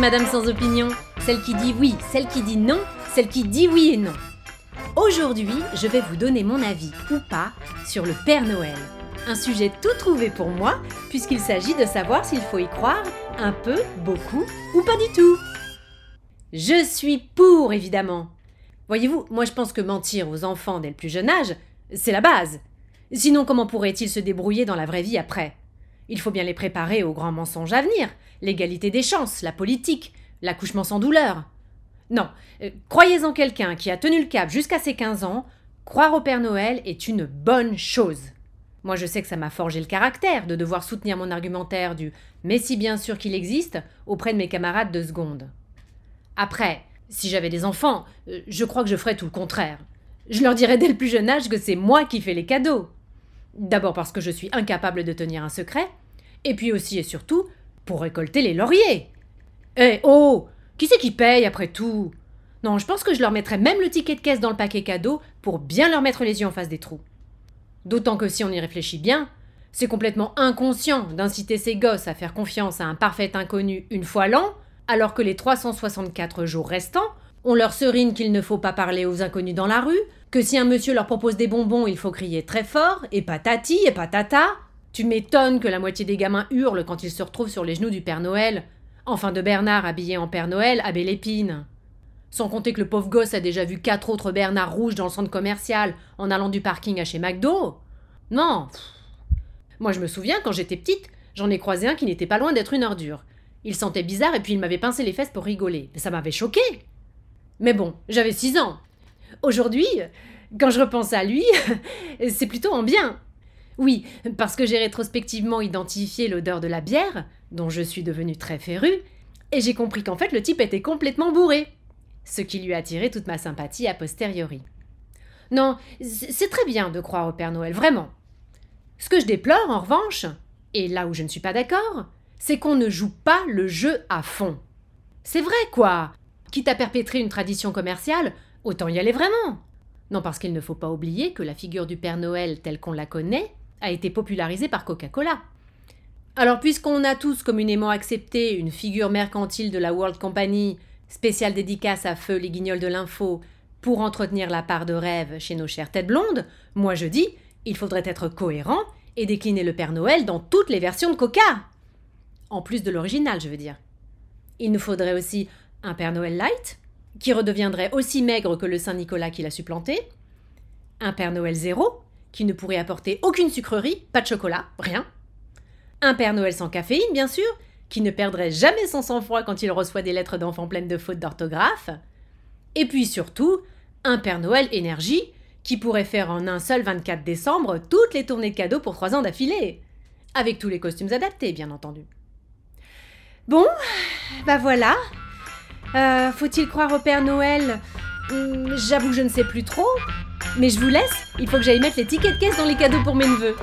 Madame sans opinion, celle qui dit oui, celle qui dit non, celle qui dit oui et non. Aujourd'hui, je vais vous donner mon avis ou pas sur le Père Noël. Un sujet tout trouvé pour moi, puisqu'il s'agit de savoir s'il faut y croire un peu, beaucoup ou pas du tout. Je suis pour, évidemment. Voyez-vous, moi je pense que mentir aux enfants dès le plus jeune âge, c'est la base. Sinon, comment pourraient-ils se débrouiller dans la vraie vie après? Il faut bien les préparer aux grands mensonges à venir, l'égalité des chances, la politique, l'accouchement sans douleur. Non, euh, croyez en quelqu'un qui a tenu le cap jusqu'à ses 15 ans, croire au Père Noël est une bonne chose. Moi je sais que ça m'a forgé le caractère de devoir soutenir mon argumentaire du mais si bien sûr qu'il existe auprès de mes camarades de seconde. Après, si j'avais des enfants, euh, je crois que je ferais tout le contraire. Je leur dirais dès le plus jeune âge que c'est moi qui fais les cadeaux. D'abord parce que je suis incapable de tenir un secret, et puis aussi et surtout pour récolter les lauriers. Eh oh Qui c'est qui paye après tout? Non, je pense que je leur mettrais même le ticket de caisse dans le paquet cadeau pour bien leur mettre les yeux en face des trous. D'autant que si on y réfléchit bien, c'est complètement inconscient d'inciter ces gosses à faire confiance à un parfait inconnu une fois l'an, alors que les 364 jours restants, on leur serine qu'il ne faut pas parler aux inconnus dans la rue, que si un monsieur leur propose des bonbons, il faut crier très fort, et patati, et patata. Tu m'étonnes que la moitié des gamins hurlent quand ils se retrouvent sur les genoux du Père Noël, enfin de Bernard habillé en Père Noël à Belle Épine. Sans compter que le pauvre gosse a déjà vu quatre autres Bernard rouges dans le centre commercial en allant du parking à chez McDo. Non. Moi je me souviens quand j'étais petite, j'en ai croisé un qui n'était pas loin d'être une ordure. Il sentait bizarre et puis il m'avait pincé les fesses pour rigoler. Ça m'avait choqué. Mais bon, j'avais six ans. Aujourd'hui, quand je repense à lui, c'est plutôt en bien. Oui, parce que j'ai rétrospectivement identifié l'odeur de la bière, dont je suis devenue très férue, et j'ai compris qu'en fait le type était complètement bourré, ce qui lui a attiré toute ma sympathie a posteriori. Non, c'est très bien de croire au Père Noël, vraiment. Ce que je déplore, en revanche, et là où je ne suis pas d'accord, c'est qu'on ne joue pas le jeu à fond. C'est vrai, quoi. Quitte à perpétrer une tradition commerciale, autant y aller vraiment. Non, parce qu'il ne faut pas oublier que la figure du Père Noël telle qu'on la connaît a été popularisée par Coca-Cola. Alors puisqu'on a tous communément accepté une figure mercantile de la World Company, spéciale dédicace à feu les guignols de l'info, pour entretenir la part de rêve chez nos chères têtes blondes, moi je dis, il faudrait être cohérent et décliner le Père Noël dans toutes les versions de Coca. En plus de l'original, je veux dire. Il nous faudrait aussi un Père Noël light, qui redeviendrait aussi maigre que le Saint Nicolas qui l'a supplanté, un Père Noël zéro, qui ne pourrait apporter aucune sucrerie, pas de chocolat, rien, un Père Noël sans caféine, bien sûr, qui ne perdrait jamais son sang-froid quand il reçoit des lettres d'enfants pleines de fautes d'orthographe, et puis surtout, un Père Noël énergie, qui pourrait faire en un seul 24 décembre toutes les tournées de cadeaux pour trois ans d'affilée, avec tous les costumes adaptés, bien entendu. Bon, bah voilà, euh, faut-il croire au Père Noël? Hmm, J'avoue, je ne sais plus trop. Mais je vous laisse, il faut que j'aille mettre les tickets de caisse dans les cadeaux pour mes neveux.